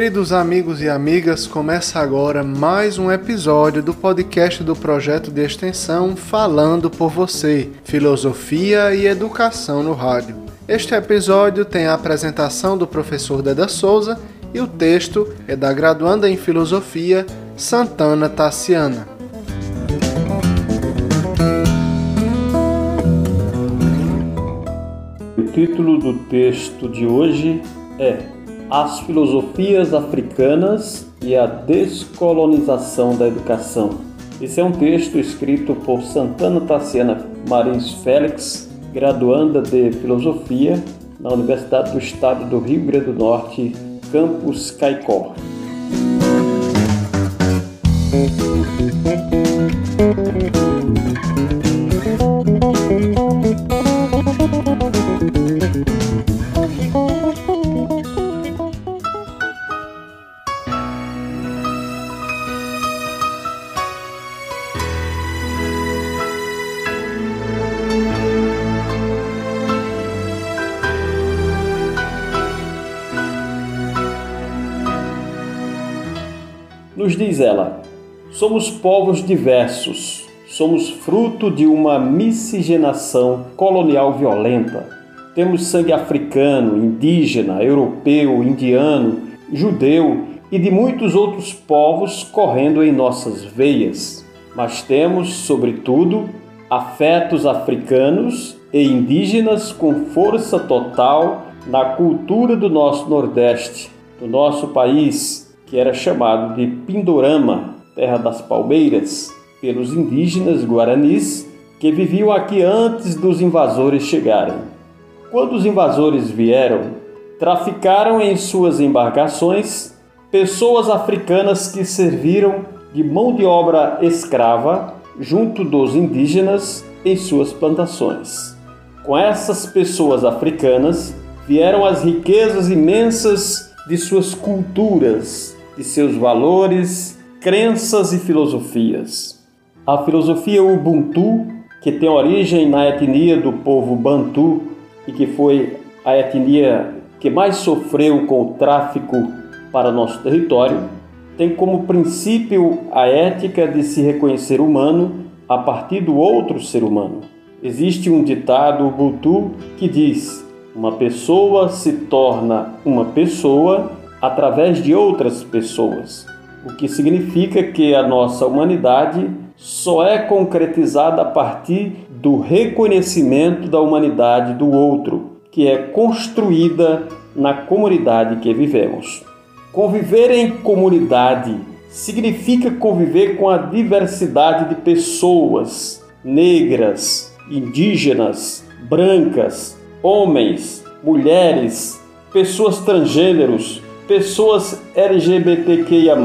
Queridos amigos e amigas, começa agora mais um episódio do podcast do projeto de extensão Falando por Você, Filosofia e Educação no Rádio. Este episódio tem a apresentação do professor Deda Souza e o texto é da graduanda em Filosofia Santana Tassiana. O título do texto de hoje é as filosofias africanas e a descolonização da educação. Esse é um texto escrito por Santana Tassiana Marins Félix, graduanda de Filosofia na Universidade do Estado do Rio Grande do Norte, campus Caicó. Nos diz ela: somos povos diversos, somos fruto de uma miscigenação colonial violenta. Temos sangue africano, indígena, europeu, indiano, judeu e de muitos outros povos correndo em nossas veias. Mas temos, sobretudo, afetos africanos e indígenas com força total na cultura do nosso Nordeste, do nosso país que era chamado de Pindorama, terra das palmeiras, pelos indígenas guaranis que viviam aqui antes dos invasores chegarem. Quando os invasores vieram, traficaram em suas embarcações pessoas africanas que serviram de mão de obra escrava junto dos indígenas em suas plantações. Com essas pessoas africanas vieram as riquezas imensas de suas culturas, de seus valores, crenças e filosofias. A filosofia Ubuntu, que tem origem na etnia do povo Bantu e que foi a etnia que mais sofreu com o tráfico para nosso território, tem como princípio a ética de se reconhecer humano a partir do outro ser humano. Existe um ditado Ubuntu que diz: uma pessoa se torna uma pessoa através de outras pessoas, o que significa que a nossa humanidade só é concretizada a partir do reconhecimento da humanidade do outro, que é construída na comunidade que vivemos. Conviver em comunidade significa conviver com a diversidade de pessoas negras, indígenas, brancas, homens, mulheres, pessoas transgêneros, pessoas LGBTQIA,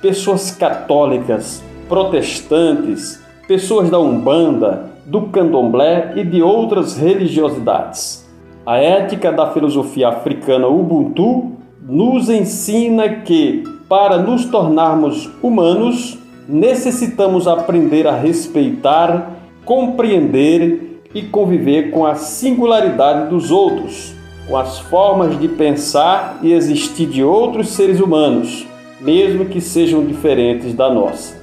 pessoas católicas, protestantes, pessoas da Umbanda, do Candomblé e de outras religiosidades. A ética da filosofia africana Ubuntu nos ensina que, para nos tornarmos humanos, necessitamos aprender a respeitar, compreender e conviver com a singularidade dos outros com as formas de pensar e existir de outros seres humanos, mesmo que sejam diferentes da nossa.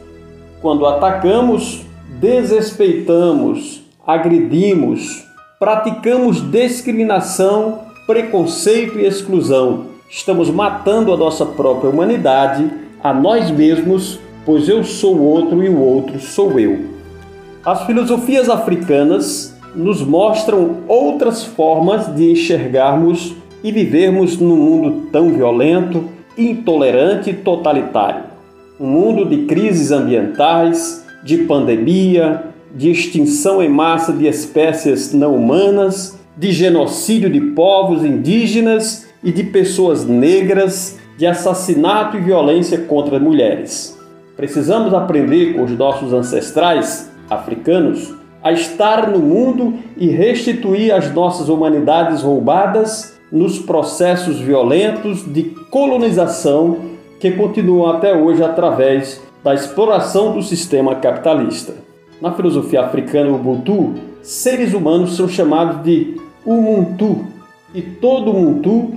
Quando atacamos, desrespeitamos, agredimos, praticamos discriminação, preconceito e exclusão, estamos matando a nossa própria humanidade, a nós mesmos, pois eu sou o outro e o outro sou eu. As filosofias africanas nos mostram outras formas de enxergarmos e vivermos num mundo tão violento, intolerante e totalitário. Um mundo de crises ambientais, de pandemia, de extinção em massa de espécies não humanas, de genocídio de povos indígenas e de pessoas negras, de assassinato e violência contra mulheres. Precisamos aprender com os nossos ancestrais africanos a estar no mundo e restituir as nossas humanidades roubadas nos processos violentos de colonização que continuam até hoje através da exploração do sistema capitalista. Na filosofia africana Ubuntu, seres humanos são chamados de Umuntu, e todo Umuntu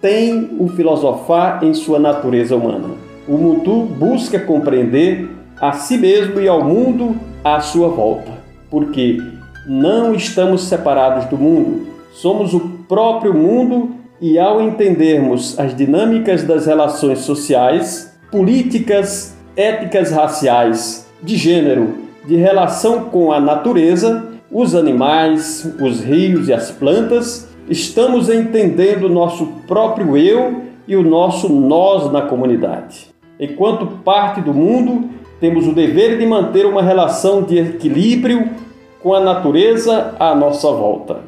tem o filosofar em sua natureza humana. O Ubuntu busca compreender a si mesmo e ao mundo à sua volta, porque não estamos separados do mundo, somos o próprio mundo e ao entendermos as dinâmicas das relações sociais, políticas, éticas raciais, de gênero, de relação com a natureza, os animais, os rios e as plantas, estamos entendendo nosso próprio eu e o nosso nós na comunidade. Enquanto parte do mundo, temos o dever de manter uma relação de equilíbrio com a natureza à nossa volta.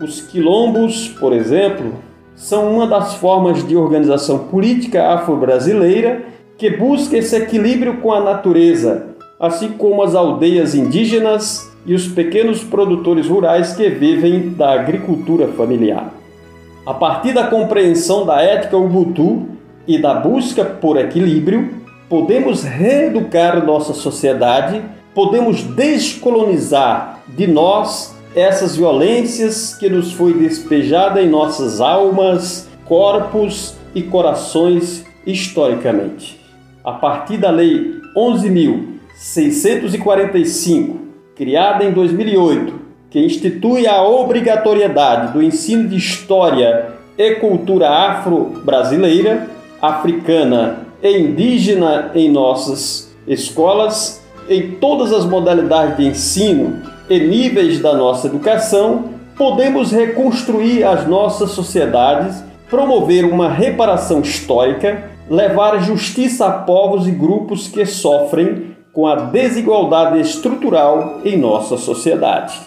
Os quilombos, por exemplo, são uma das formas de organização política afro-brasileira que busca esse equilíbrio com a natureza, assim como as aldeias indígenas e os pequenos produtores rurais que vivem da agricultura familiar. A partir da compreensão da ética Ubuntu e da busca por equilíbrio, podemos reeducar nossa sociedade, podemos descolonizar de nós essas violências que nos foi despejada em nossas almas, corpos e corações historicamente. A partir da lei 11.645, criada em 2008, que institui a obrigatoriedade do ensino de história e cultura afro-brasileira, africana e indígena em nossas escolas, em todas as modalidades de ensino e níveis da nossa educação, podemos reconstruir as nossas sociedades, promover uma reparação histórica, levar justiça a povos e grupos que sofrem com a desigualdade estrutural em nossa sociedade.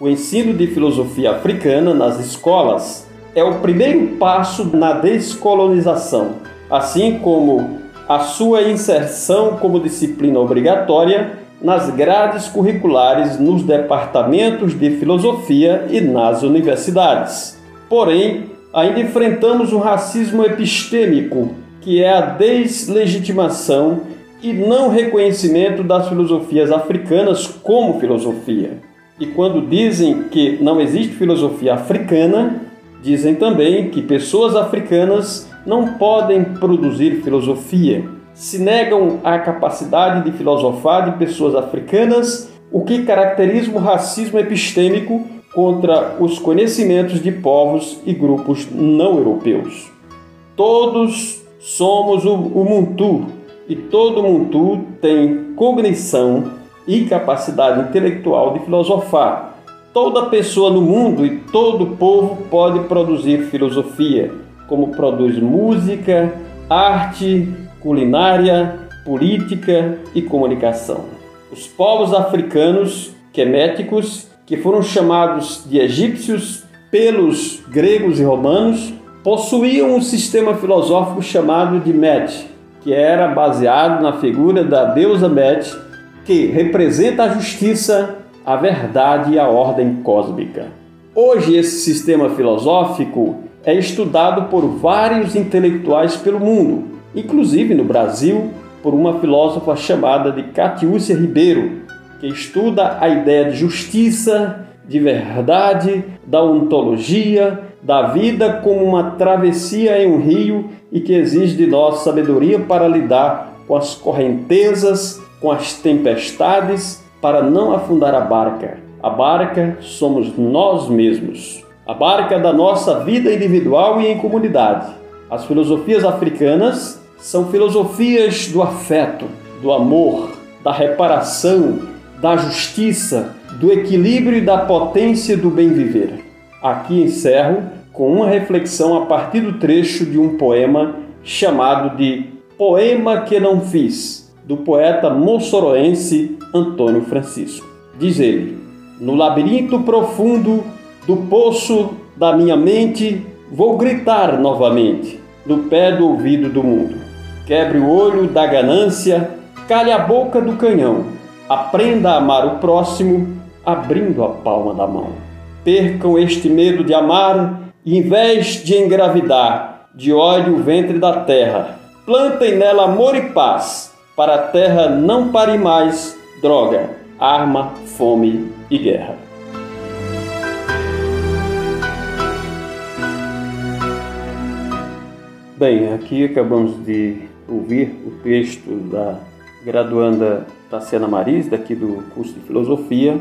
O ensino de filosofia africana nas escolas é o primeiro passo na descolonização, assim como a sua inserção como disciplina obrigatória nas grades curriculares nos departamentos de filosofia e nas universidades. Porém, ainda enfrentamos o racismo epistêmico, que é a deslegitimação e não reconhecimento das filosofias africanas como filosofia. E quando dizem que não existe filosofia africana, dizem também que pessoas africanas não podem produzir filosofia. Se negam a capacidade de filosofar de pessoas africanas, o que caracteriza o racismo epistêmico contra os conhecimentos de povos e grupos não europeus. Todos somos o Ubuntu e todo Ubuntu tem cognição e capacidade intelectual de filosofar. Toda pessoa no mundo e todo povo pode produzir filosofia como produz música, arte, culinária, política e comunicação. Os povos africanos queméticos, que foram chamados de egípcios pelos gregos e romanos, possuíam um sistema filosófico chamado de Met, que era baseado na figura da deusa Met, que representa a justiça, a verdade e a ordem cósmica. Hoje esse sistema filosófico é estudado por vários intelectuais pelo mundo, inclusive no Brasil, por uma filósofa chamada de Catiúcia Ribeiro, que estuda a ideia de justiça, de verdade, da ontologia, da vida como uma travessia em um rio e que exige de nós sabedoria para lidar com as correntezas, com as tempestades, para não afundar a barca. A barca somos nós mesmos a barca da nossa vida individual e em comunidade. As filosofias africanas são filosofias do afeto, do amor, da reparação, da justiça, do equilíbrio e da potência do bem viver. Aqui encerro com uma reflexão a partir do trecho de um poema chamado de Poema que não fiz, do poeta moçoroense Antônio Francisco. Diz ele: No labirinto profundo do poço da minha mente, vou gritar novamente, no pé do ouvido do mundo. Quebre o olho da ganância, calhe a boca do canhão, aprenda a amar o próximo, abrindo a palma da mão. Percam este medo de amar, e em vez de engravidar, de ódio o ventre da terra. Plantem nela amor e paz, para a terra não pare mais droga, arma, fome e guerra. Bem, aqui acabamos de ouvir o texto da graduanda Tassiana Maris, daqui do curso de Filosofia.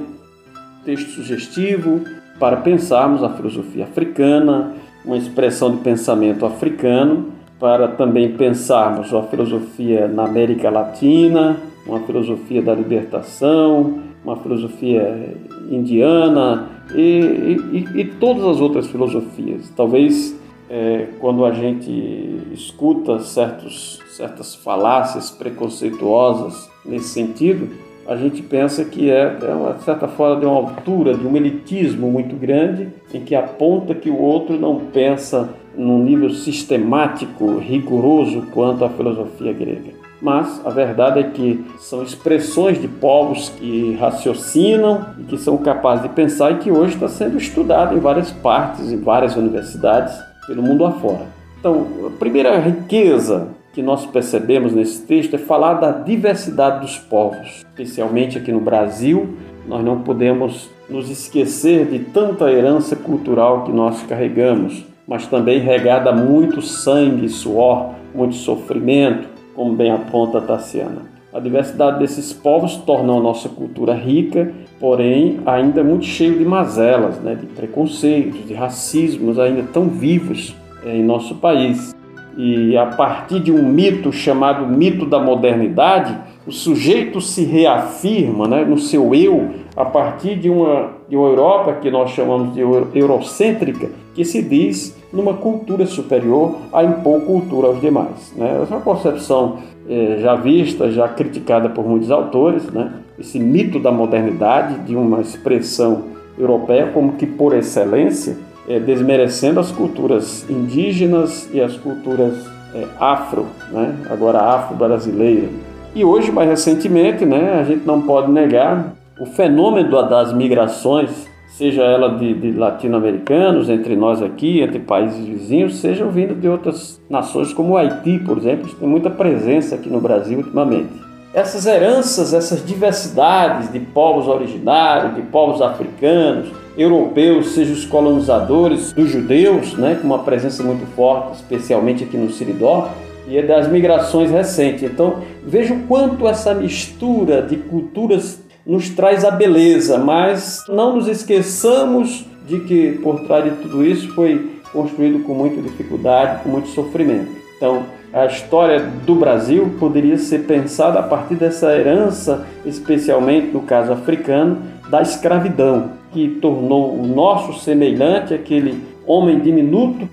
Texto sugestivo para pensarmos a filosofia africana, uma expressão de pensamento africano, para também pensarmos a filosofia na América Latina, uma filosofia da libertação, uma filosofia indiana e, e, e todas as outras filosofias. Talvez é, quando a gente escuta certos, certas falácias preconceituosas nesse sentido, a gente pensa que é, é uma certa forma de uma altura, de um elitismo muito grande, em que aponta que o outro não pensa num nível sistemático, rigoroso quanto a filosofia grega. Mas a verdade é que são expressões de povos que raciocinam e que são capazes de pensar e que hoje está sendo estudado em várias partes, em várias universidades pelo mundo afora. Então, a primeira riqueza que nós percebemos nesse texto é falar da diversidade dos povos, especialmente aqui no Brasil. Nós não podemos nos esquecer de tanta herança cultural que nós carregamos, mas também regada muito sangue, suor, muito sofrimento, como bem aponta Tassiana. A diversidade desses povos torna a nossa cultura rica, porém ainda muito cheio de mazelas, né, de preconceitos, de racismos ainda tão vivos em nosso país. E a partir de um mito chamado mito da modernidade, o sujeito se reafirma né, no seu eu a partir de uma, de uma Europa que nós chamamos de eurocêntrica, que se diz numa cultura superior a impor cultura aos demais. Né? Essa é uma concepção é, já vista, já criticada por muitos autores, né? esse mito da modernidade, de uma expressão europeia como que por excelência, é, desmerecendo as culturas indígenas e as culturas é, afro, né? agora afro-brasileira. E hoje, mais recentemente, né, a gente não pode negar o fenômeno das migrações, seja ela de, de latino-americanos, entre nós aqui, entre países vizinhos, seja vindo de outras nações como o Haiti, por exemplo, que tem muita presença aqui no Brasil ultimamente. Essas heranças, essas diversidades de povos originários, de povos africanos, europeus, seja os colonizadores, dos judeus, né, com uma presença muito forte, especialmente aqui no Siridó, e é das migrações recentes. Então, veja o quanto essa mistura de culturas nos traz a beleza, mas não nos esqueçamos de que por trás de tudo isso foi construído com muita dificuldade, com muito sofrimento. Então, a história do Brasil poderia ser pensada a partir dessa herança, especialmente no caso africano, da escravidão, que tornou o nosso semelhante aquele homem diminuto.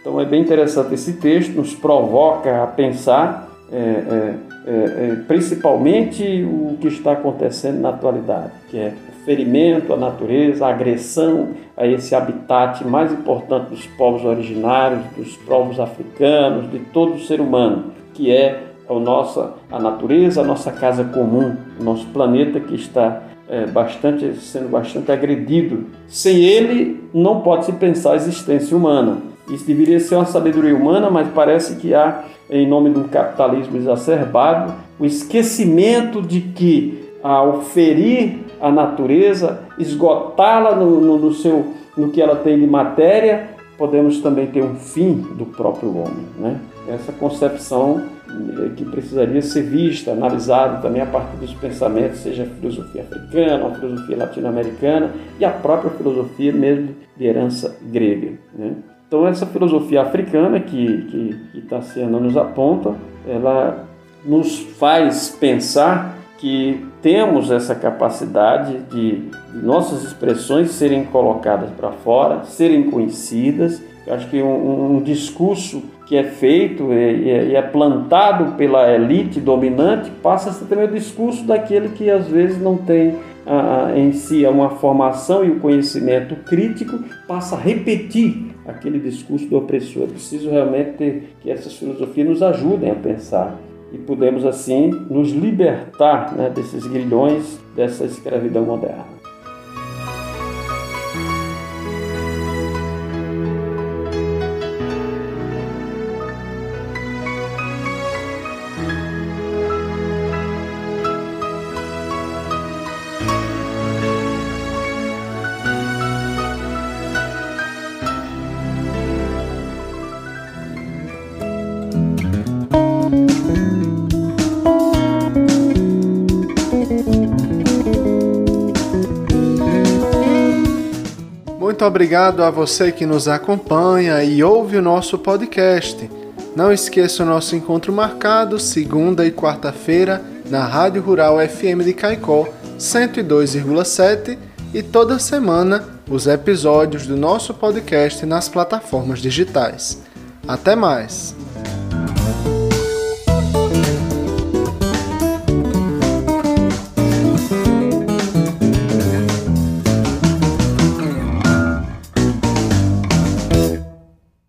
Então é bem interessante esse texto, nos provoca a pensar, é, é, é, é principalmente o que está acontecendo na atualidade, que é o ferimento à natureza, a agressão a esse habitat mais importante dos povos originários, dos povos africanos, de todo ser humano, que é a nossa a natureza, a nossa casa comum, o nosso planeta que está é, bastante, sendo bastante agredido. Sem ele, não pode se pensar a existência humana. Isso deveria ser uma sabedoria humana, mas parece que há, em nome de um capitalismo exacerbado, o esquecimento de que, ao ferir a natureza, esgotá-la no, no, no, seu, no que ela tem de matéria, podemos também ter um fim do próprio homem. Né? Essa concepção eh, que precisaria ser vista, analisada também a partir dos pensamentos, seja a filosofia africana, a filosofia latino-americana e a própria filosofia mesmo de herança grega. Né? Então essa filosofia africana que, que, que Tassiana nos aponta, ela nos faz pensar que temos essa capacidade de, nossas expressões serem colocadas para fora, serem conhecidas. Eu acho que um, um discurso que é feito e é, é, plantado pela elite dominante passa a ser também o discurso daquele que às vezes não tem em si uma formação e o conhecimento crítico, passa a repetir aquele discurso do opressor. É preciso realmente ter, que essas filosofias nos ajudem a pensar e podemos assim nos libertar né, desses grilhões dessa escravidão moderna. Muito obrigado a você que nos acompanha e ouve o nosso podcast. Não esqueça o nosso encontro marcado segunda e quarta-feira na Rádio Rural FM de Caicó 102,7 e toda semana os episódios do nosso podcast nas plataformas digitais. Até mais!